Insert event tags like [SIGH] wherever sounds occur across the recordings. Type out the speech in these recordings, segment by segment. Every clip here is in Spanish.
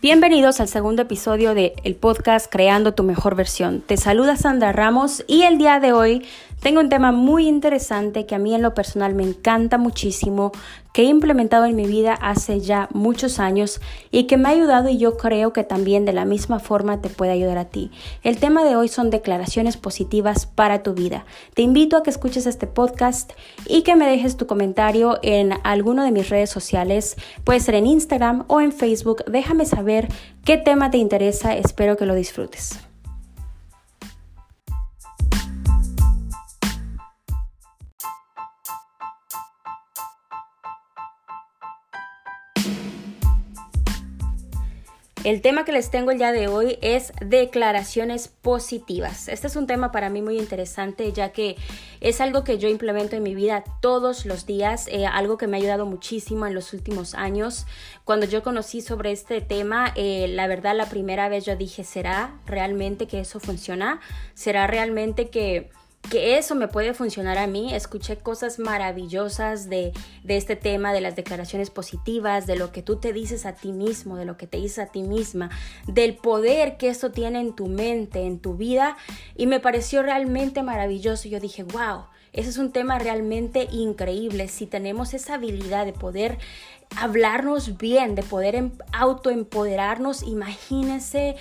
Bienvenidos al segundo episodio de el podcast Creando tu mejor versión. Te saluda Sandra Ramos y el día de hoy tengo un tema muy interesante que a mí en lo personal me encanta muchísimo, que he implementado en mi vida hace ya muchos años y que me ha ayudado y yo creo que también de la misma forma te puede ayudar a ti. El tema de hoy son declaraciones positivas para tu vida. Te invito a que escuches este podcast y que me dejes tu comentario en alguno de mis redes sociales, puede ser en Instagram o en Facebook. Déjame saber qué tema te interesa, espero que lo disfrutes. El tema que les tengo el día de hoy es declaraciones positivas. Este es un tema para mí muy interesante ya que es algo que yo implemento en mi vida todos los días, eh, algo que me ha ayudado muchísimo en los últimos años. Cuando yo conocí sobre este tema, eh, la verdad la primera vez yo dije, ¿será realmente que eso funciona? ¿Será realmente que que eso me puede funcionar a mí. Escuché cosas maravillosas de, de, este tema, de las declaraciones positivas, de lo que tú te dices a ti mismo, de lo que te dices a ti misma, del poder que esto tiene en tu mente, en tu vida. Y me pareció realmente maravilloso. Yo dije, wow, ese es un tema realmente increíble. Si tenemos esa habilidad de poder hablarnos bien, de poder em, autoempoderarnos, imagínense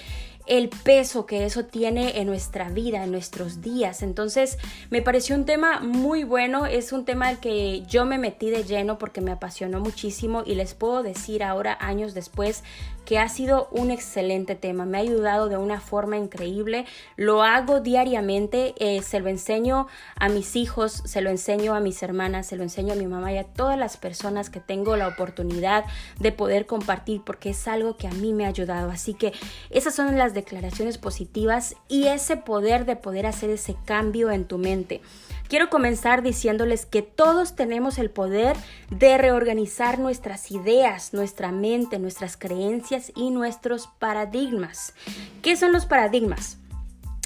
el peso que eso tiene en nuestra vida, en nuestros días. Entonces, me pareció un tema muy bueno, es un tema al que yo me metí de lleno porque me apasionó muchísimo y les puedo decir ahora, años después, que ha sido un excelente tema, me ha ayudado de una forma increíble, lo hago diariamente, eh, se lo enseño a mis hijos, se lo enseño a mis hermanas, se lo enseño a mi mamá y a todas las personas que tengo la oportunidad de poder compartir porque es algo que a mí me ha ayudado. Así que esas son las declaraciones positivas y ese poder de poder hacer ese cambio en tu mente. Quiero comenzar diciéndoles que todos tenemos el poder de reorganizar nuestras ideas, nuestra mente, nuestras creencias y nuestros paradigmas. ¿Qué son los paradigmas?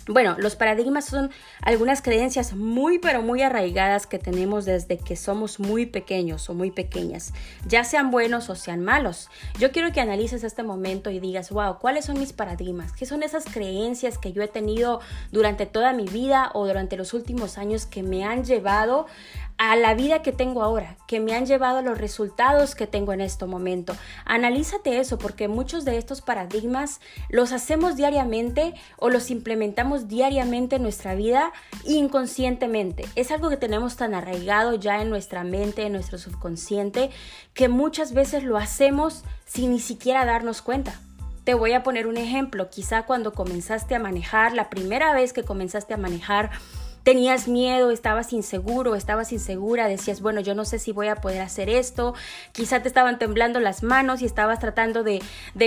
Bueno, los paradigmas son algunas creencias muy pero muy arraigadas que tenemos desde que somos muy pequeños o muy pequeñas, ya sean buenos o sean malos. Yo quiero que analices este momento y digas, wow, ¿cuáles son mis paradigmas? ¿Qué son esas creencias que yo he tenido durante toda mi vida o durante los últimos años que me han llevado a la vida que tengo ahora, que me han llevado a los resultados que tengo en este momento. Analízate eso porque muchos de estos paradigmas los hacemos diariamente o los implementamos diariamente en nuestra vida inconscientemente. Es algo que tenemos tan arraigado ya en nuestra mente, en nuestro subconsciente, que muchas veces lo hacemos sin ni siquiera darnos cuenta. Te voy a poner un ejemplo. Quizá cuando comenzaste a manejar, la primera vez que comenzaste a manejar, tenías miedo, estabas inseguro, estabas insegura, decías, bueno, yo no sé si voy a poder hacer esto, quizá te estaban temblando las manos y estabas tratando de,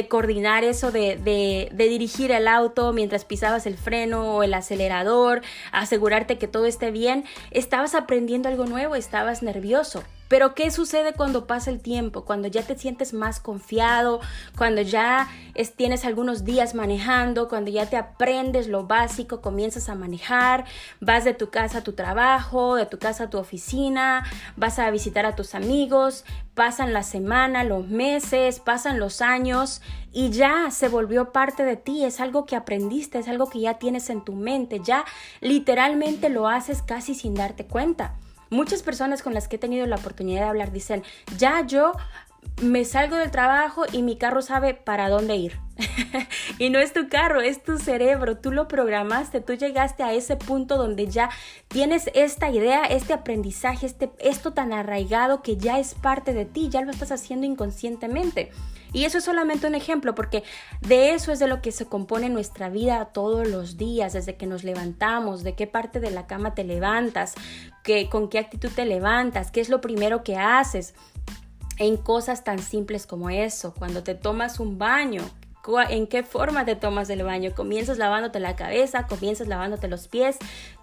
coordinar eso, de, de, dirigir el auto mientras pisabas el freno o el acelerador, asegurarte que todo esté bien, estabas aprendiendo algo nuevo, estabas nervioso. Pero ¿qué sucede cuando pasa el tiempo? Cuando ya te sientes más confiado, cuando ya tienes algunos días manejando, cuando ya te aprendes lo básico, comienzas a manejar, vas de tu casa a tu trabajo, de tu casa a tu oficina, vas a visitar a tus amigos, pasan la semana, los meses, pasan los años y ya se volvió parte de ti, es algo que aprendiste, es algo que ya tienes en tu mente, ya literalmente lo haces casi sin darte cuenta. Muchas personas con las que he tenido la oportunidad de hablar dicen, ya yo me salgo del trabajo y mi carro sabe para dónde ir. [LAUGHS] y no es tu carro, es tu cerebro, tú lo programaste, tú llegaste a ese punto donde ya tienes esta idea, este aprendizaje, este, esto tan arraigado que ya es parte de ti, ya lo estás haciendo inconscientemente. Y eso es solamente un ejemplo, porque de eso es de lo que se compone nuestra vida todos los días, desde que nos levantamos, de qué parte de la cama te levantas, que, con qué actitud te levantas, qué es lo primero que haces en cosas tan simples como eso, cuando te tomas un baño, en qué forma te tomas el baño. Comienzas lavándote la cabeza, comienzas lavándote los pies.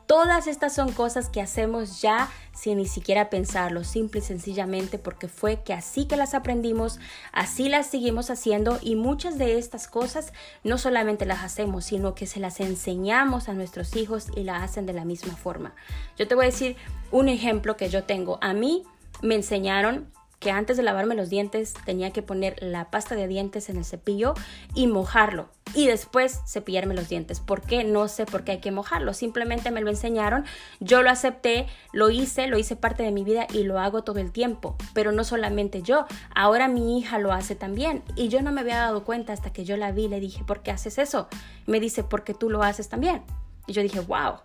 Todas estas son cosas que hacemos ya sin ni siquiera pensarlo, simple y sencillamente porque fue que así que las aprendimos, así las seguimos haciendo y muchas de estas cosas no solamente las hacemos, sino que se las enseñamos a nuestros hijos y la hacen de la misma forma. Yo te voy a decir un ejemplo que yo tengo. A mí me enseñaron que antes de lavarme los dientes tenía que poner la pasta de dientes en el cepillo y mojarlo y después cepillarme los dientes. ¿Por qué? No sé por qué hay que mojarlo. Simplemente me lo enseñaron, yo lo acepté, lo hice, lo hice parte de mi vida y lo hago todo el tiempo. Pero no solamente yo, ahora mi hija lo hace también y yo no me había dado cuenta hasta que yo la vi, le dije, ¿por qué haces eso? Me dice, porque tú lo haces también. Y yo dije, wow,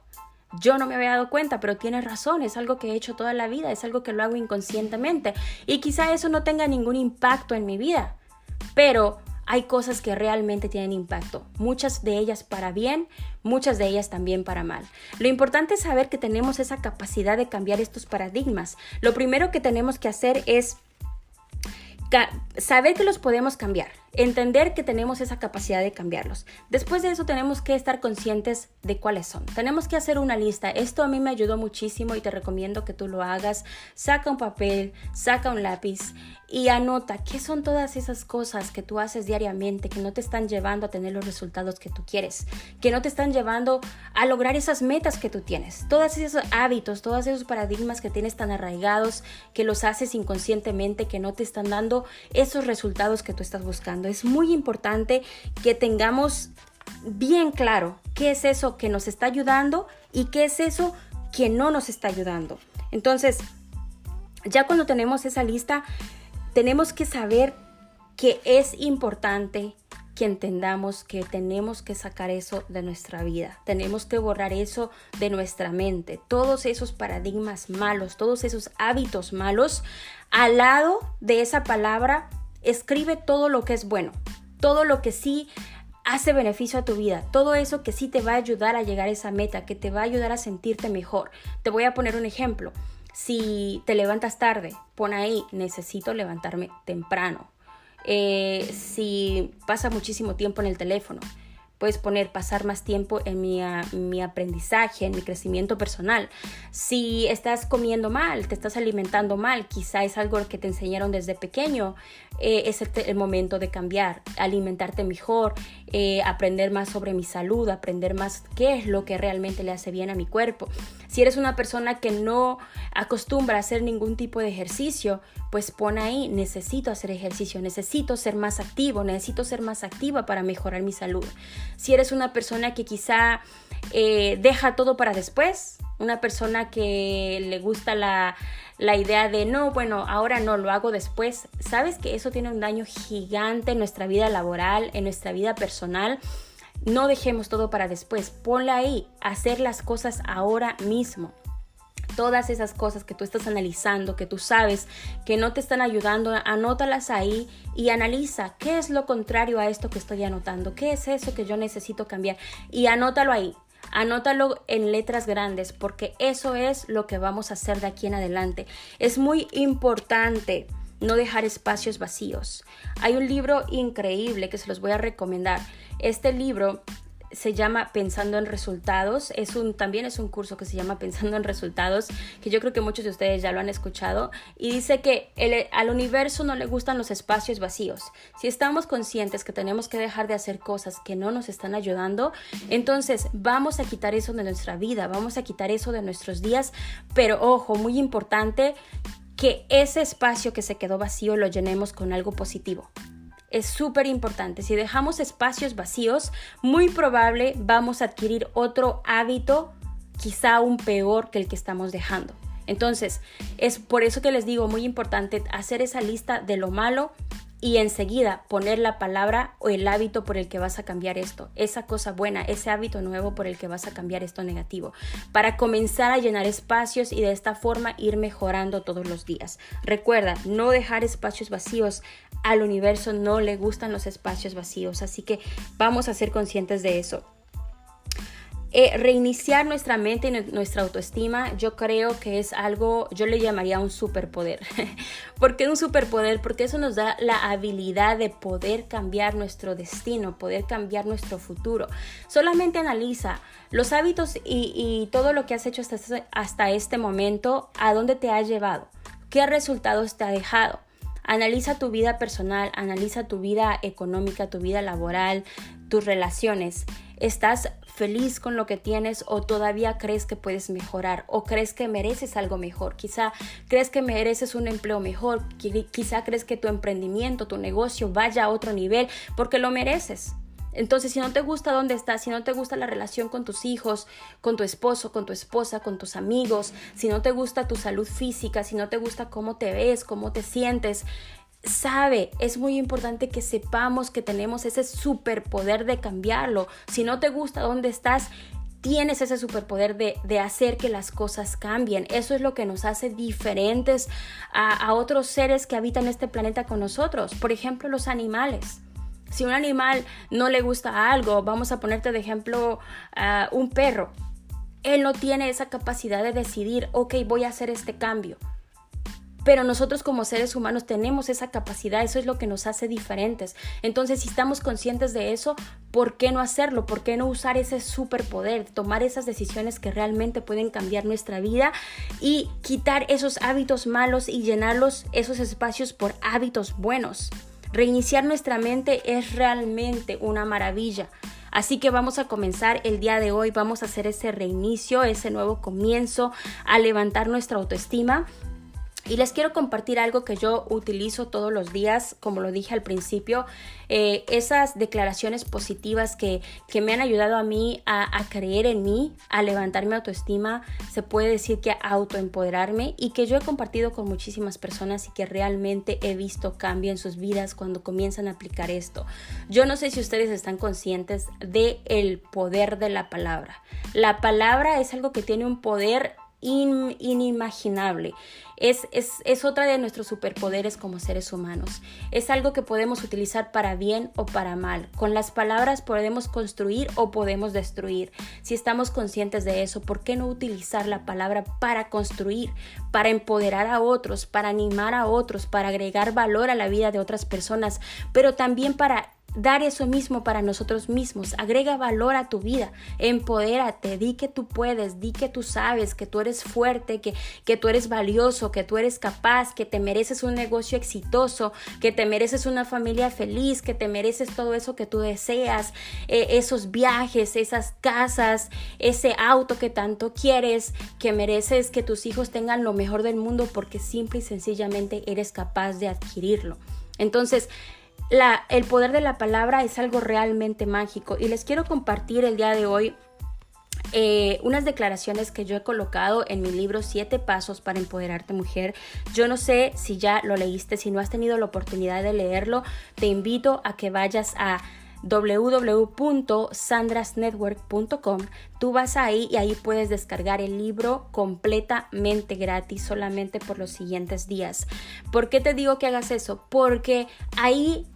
yo no me había dado cuenta, pero tienes razón, es algo que he hecho toda la vida, es algo que lo hago inconscientemente. Y quizá eso no tenga ningún impacto en mi vida, pero hay cosas que realmente tienen impacto, muchas de ellas para bien, muchas de ellas también para mal. Lo importante es saber que tenemos esa capacidad de cambiar estos paradigmas. Lo primero que tenemos que hacer es saber que los podemos cambiar entender que tenemos esa capacidad de cambiarlos. Después de eso tenemos que estar conscientes de cuáles son. Tenemos que hacer una lista. Esto a mí me ayudó muchísimo y te recomiendo que tú lo hagas. Saca un papel, saca un lápiz y anota qué son todas esas cosas que tú haces diariamente que no te están llevando a tener los resultados que tú quieres, que no te están llevando a lograr esas metas que tú tienes. Todos esos hábitos, todos esos paradigmas que tienes tan arraigados, que los haces inconscientemente, que no te están dando esos resultados que tú estás buscando es muy importante que tengamos bien claro qué es eso que nos está ayudando y qué es eso que no nos está ayudando. Entonces, ya cuando tenemos esa lista, tenemos que saber que es importante que entendamos que tenemos que sacar eso de nuestra vida, tenemos que borrar eso de nuestra mente, todos esos paradigmas malos, todos esos hábitos malos, al lado de esa palabra escribe todo lo que es bueno, todo lo que sí hace beneficio a tu vida, todo eso que sí te va a ayudar a llegar a esa meta, que te va a ayudar a sentirte mejor. Te voy a poner un ejemplo. Si te levantas tarde, pon ahí, necesito levantarme temprano. Eh, si pasa muchísimo tiempo en el teléfono, Puedes poner pasar más tiempo en mi, ah, mi, aprendizaje, en mi crecimiento personal. Si estás comiendo mal, te estás alimentando mal, quizá es algo que te enseñaron desde pequeño, eh, es el, momento de cambiar, alimentarte mejor, eh, aprender más sobre mi salud, aprender más qué es lo que realmente le hace bien a mi cuerpo. Si eres una persona que no acostumbra a hacer ningún tipo de ejercicio, pues pon ahí, necesito hacer ejercicio, necesito ser más activo, necesito ser más activa para mejorar mi salud. Si eres una persona que quizá eh, deja todo para después, una persona que le gusta la, la idea de no, bueno, ahora no, lo hago después, sabes que eso tiene un daño gigante en nuestra vida laboral, en nuestra vida personal. No dejemos todo para después, ponla ahí, hacer las cosas ahora mismo. Todas esas cosas que tú estás analizando, que tú sabes que no te están ayudando, anótalas ahí y analiza qué es lo contrario a esto que estoy anotando, qué es eso que yo necesito cambiar y anótalo ahí. Anótalo en letras grandes porque eso es lo que vamos a hacer de aquí en adelante. Es muy importante no dejar espacios vacíos. Hay un libro increíble que se los voy a recomendar. Este libro se llama Pensando en Resultados. Es un, también es un curso que se llama Pensando en Resultados, que yo creo que muchos de ustedes ya lo han escuchado. Y dice que al universo no le gustan los espacios vacíos. Si estamos conscientes que tenemos que dejar de hacer cosas que no nos están ayudando, entonces vamos a quitar eso de nuestra vida, vamos a quitar eso de nuestros días. Pero ojo, muy importante, que ese espacio que se quedó vacío lo llenemos con algo positivo es súper importante. Si dejamos espacios vacíos, muy probable vamos a adquirir otro hábito, quizá un peor que el que estamos dejando. Entonces, es por eso que les digo, muy importante hacer esa lista de lo malo y enseguida poner la palabra o el hábito por el que vas a cambiar esto, esa cosa buena, ese hábito nuevo por el que vas a cambiar esto negativo, para comenzar a llenar espacios y de esta forma ir mejorando todos los días. Recuerda, no dejar espacios vacíos. Al universo no le gustan los espacios vacíos, así que vamos a ser conscientes de eso. Eh, reiniciar nuestra mente y nuestra autoestima, yo creo que es algo, yo le llamaría un superpoder. [LAUGHS] ¿Por qué un superpoder? Porque eso nos da la habilidad de poder cambiar nuestro destino, poder cambiar nuestro futuro. Solamente analiza los hábitos y, todo lo que has hecho hasta, hasta este momento, a dónde te ha llevado, qué resultados te ha dejado. Analiza tu vida personal, analiza tu vida económica, tu vida laboral, tus relaciones. ¿Estás feliz con lo que tienes o todavía crees que puedes mejorar o crees que mereces algo mejor? Quizá crees que mereces un empleo mejor, quizá crees que tu emprendimiento, tu negocio vaya a otro nivel porque lo mereces. Entonces, si no te gusta dónde estás, si no te gusta la relación con tus hijos, con tu esposo, con tu esposa, con tus amigos, si no te gusta tu salud física, si no te gusta cómo te ves, cómo te sientes, sabe, es muy importante que sepamos que tenemos ese superpoder de cambiarlo. Si no te gusta dónde estás, tienes ese superpoder de, hacer que las cosas cambien. Eso es lo que nos hace diferentes a, otros seres que habitan este planeta con nosotros. Por ejemplo, los animales. Si un animal no le gusta algo, vamos a ponerte de ejemplo un perro. Él no tiene esa capacidad de decidir, ok, voy a hacer este cambio pero nosotros como seres humanos tenemos esa capacidad, eso es lo que nos hace diferentes. Entonces, si estamos conscientes de eso, ¿por qué no hacerlo? ¿Por qué no usar ese superpoder, tomar esas decisiones que realmente pueden cambiar nuestra vida y quitar esos hábitos malos y llenarlos, esos espacios por hábitos buenos? Reiniciar nuestra mente es realmente una maravilla. Así que vamos a comenzar el día de hoy, vamos a hacer ese reinicio, ese nuevo comienzo, a levantar nuestra autoestima y les quiero compartir algo que yo utilizo todos los días, como lo dije al principio, eh, esas declaraciones positivas que, que, me han ayudado a mí a, creer en mí, a levantar mi autoestima, se puede decir que a autoempoderarme y que yo he compartido con muchísimas personas y que realmente he visto cambio en sus vidas cuando comienzan a aplicar esto. Yo no sé si ustedes están conscientes de el poder de la palabra. La palabra es algo que tiene un poder inimaginable. Es, es, es, otra de nuestros superpoderes como seres humanos. Es algo que podemos utilizar para bien o para mal. Con las palabras podemos construir o podemos destruir. Si estamos conscientes de eso, ¿por qué no utilizar la palabra para construir, para empoderar a otros, para animar a otros, para agregar valor a la vida de otras personas, pero también para dar eso mismo para nosotros mismos. Agrega valor a tu vida, empodérate, di que tú puedes, di que tú sabes, que tú eres fuerte, que, que tú eres valioso, que tú eres capaz, que te mereces un negocio exitoso, que te mereces una familia feliz, que te mereces todo eso que tú deseas, eh, esos viajes, esas casas, ese auto que tanto quieres, que mereces que tus hijos tengan lo mejor del mundo porque simple y sencillamente eres capaz de adquirirlo. Entonces, el poder de la palabra es algo realmente mágico y les quiero compartir el día de hoy eh, unas declaraciones que yo he colocado en mi libro Siete Pasos para Empoderarte Mujer. Yo no sé si ya lo leíste, si no has tenido la oportunidad de leerlo, te invito a que vayas a www.sandrasnetwork.com. Tú vas ahí y ahí puedes descargar el libro completamente gratis solamente por los siguientes días. ¿Por qué te digo que hagas eso? Porque ahí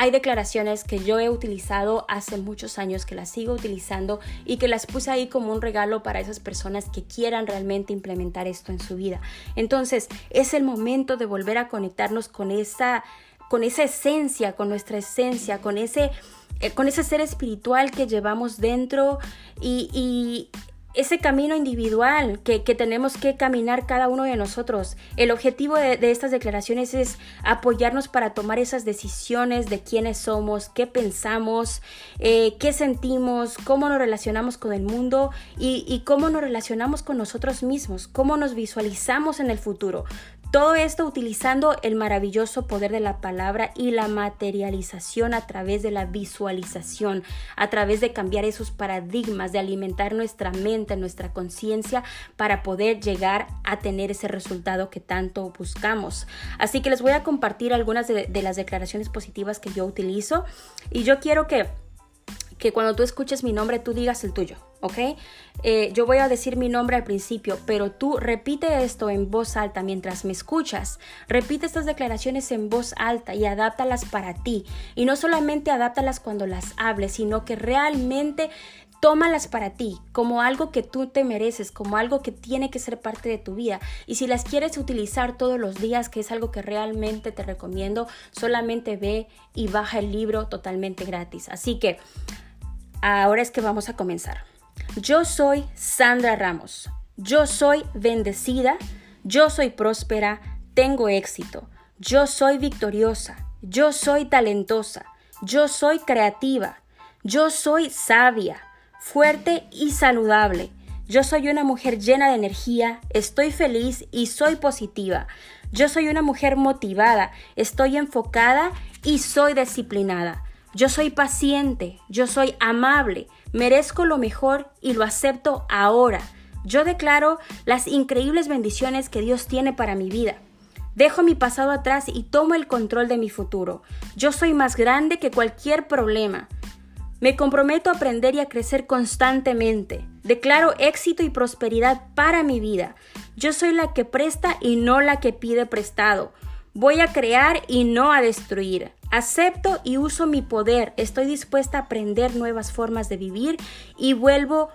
hay declaraciones que yo he utilizado hace muchos años, que las sigo utilizando y que las puse ahí como un regalo para esas personas que quieran realmente implementar esto en su vida. Entonces, es el momento de volver a conectarnos con esa, con esa esencia, con nuestra esencia, con ese, eh, con ese ser espiritual que llevamos dentro y, ese camino individual que, tenemos que caminar cada uno de nosotros. El objetivo de, estas declaraciones es apoyarnos para tomar esas decisiones de quiénes somos, qué pensamos, eh, qué sentimos, cómo nos relacionamos con el mundo y, y cómo nos relacionamos con nosotros mismos, cómo nos visualizamos en el futuro. Todo esto utilizando el maravilloso poder de la palabra y la materialización a través de la visualización, a través de cambiar esos paradigmas, de alimentar nuestra mente, nuestra conciencia para poder llegar a tener ese resultado que tanto buscamos. Así que les voy a compartir algunas de, las declaraciones positivas que yo utilizo y yo quiero que, que cuando tú escuches mi nombre tú digas el tuyo. ¿ok? Eh, yo voy a decir mi nombre al principio, pero tú repite esto en voz alta mientras me escuchas. Repite estas declaraciones en voz alta y adáptalas para ti. Y no solamente adáptalas cuando las hables, sino que realmente tómalas para ti, como algo que tú te mereces, como algo que tiene que ser parte de tu vida. Y si las quieres utilizar todos los días, que es algo que realmente te recomiendo, solamente ve y baja el libro totalmente gratis. Así que ahora es que vamos a comenzar. Yo soy Sandra Ramos. Yo soy bendecida. Yo soy próspera. Tengo éxito. Yo soy victoriosa. Yo soy talentosa. Yo soy creativa. Yo soy sabia, fuerte y saludable. Yo soy una mujer llena de energía, estoy feliz y soy positiva. Yo soy una mujer motivada, estoy enfocada y soy disciplinada. Yo soy paciente, yo soy amable, merezco lo mejor y lo acepto ahora. Yo declaro las increíbles bendiciones que Dios tiene para mi vida. Dejo mi pasado atrás y tomo el control de mi futuro. Yo soy más grande que cualquier problema. Me comprometo a aprender y a crecer constantemente. Declaro éxito y prosperidad para mi vida. Yo soy la que presta y no la que pide prestado. Voy a crear y no a destruir. Acepto y uso mi poder. Estoy dispuesta a aprender nuevas formas de vivir y vuelvo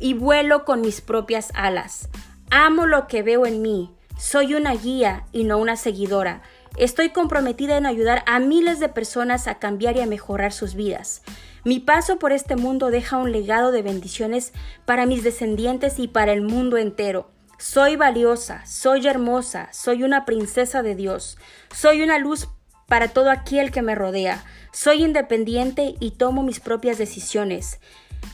y vuelo con mis propias alas. Amo lo que veo en mí. Soy una guía y no una seguidora. Estoy comprometida en ayudar a miles de personas a cambiar y a mejorar sus vidas. Mi paso por este mundo deja un legado de bendiciones para mis descendientes y para el mundo entero. Soy valiosa, soy hermosa, soy una princesa de Dios, soy una luz para todo aquel que me rodea, soy independiente y tomo mis propias decisiones.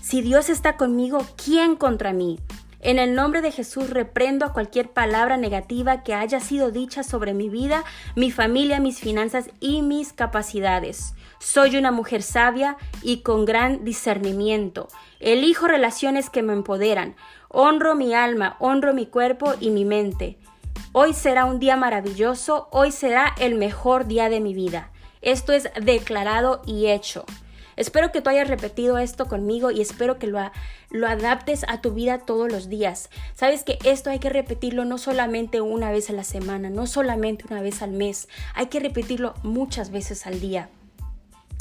Si Dios está conmigo, ¿quién contra mí? En el nombre de Jesús reprendo a cualquier palabra negativa que haya sido dicha sobre mi vida, mi familia, mis finanzas y mis capacidades. Soy una mujer sabia y con gran discernimiento. Elijo relaciones que me empoderan. Honro mi alma, honro mi cuerpo y mi mente. Hoy será un día maravilloso, hoy será el mejor día de mi vida. Esto es declarado y hecho. Espero que tú hayas repetido esto conmigo y espero que lo, lo adaptes a tu vida todos los días. Sabes que esto hay que repetirlo no solamente una vez a la semana, no solamente una vez al mes, hay que repetirlo muchas veces al día.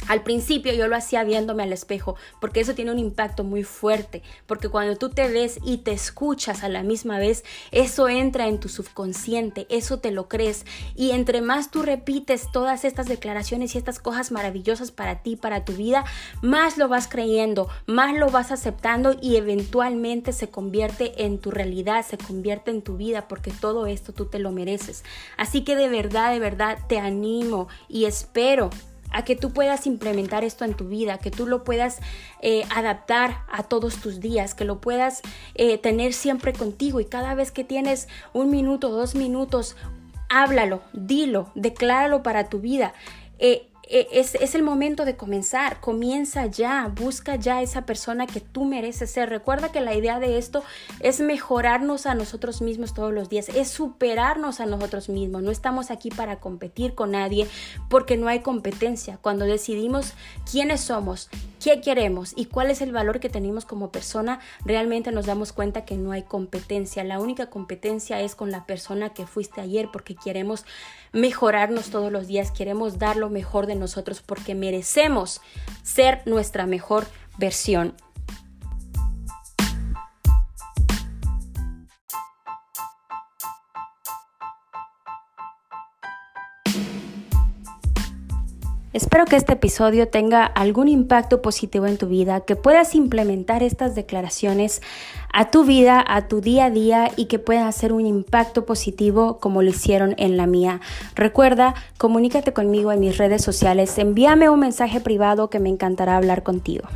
Al principio yo lo hacía viéndome al espejo, porque eso tiene un impacto muy fuerte, porque cuando tú te ves y te escuchas a la misma vez, eso entra en tu subconsciente, eso te lo crees, y entre más tú repites todas estas declaraciones y estas cosas maravillosas para ti, para tu vida, más lo vas creyendo, más lo vas aceptando y eventualmente se convierte en tu realidad, se convierte en tu vida, porque todo esto tú te lo mereces. Así que de verdad, de verdad te animo y espero a que tú puedas implementar esto en tu vida, que tú lo puedas eh, adaptar a todos tus días, que lo puedas eh, tener siempre contigo y cada vez que tienes un minuto, dos minutos, háblalo, dilo, decláralo para tu vida. Eh, es, es, el momento de comenzar, comienza ya, busca ya esa persona que tú mereces ser. Recuerda que la idea de esto es mejorarnos a nosotros mismos todos los días, es superarnos a nosotros mismos. No estamos aquí para competir con nadie porque no hay competencia. Cuando decidimos quiénes somos, qué queremos y cuál es el valor que tenemos como persona, realmente nos damos cuenta que no hay competencia. La única competencia es con la persona que fuiste ayer porque queremos mejorarnos todos los días, queremos dar lo mejor de nosotros porque merecemos ser nuestra mejor versión. Espero que este episodio tenga algún impacto positivo en tu vida, que puedas implementar estas declaraciones a tu vida, a tu día a día y que puedas hacer un impacto positivo como lo hicieron en la mía. Recuerda, comunícate conmigo en mis redes sociales, envíame un mensaje privado que me encantará hablar contigo.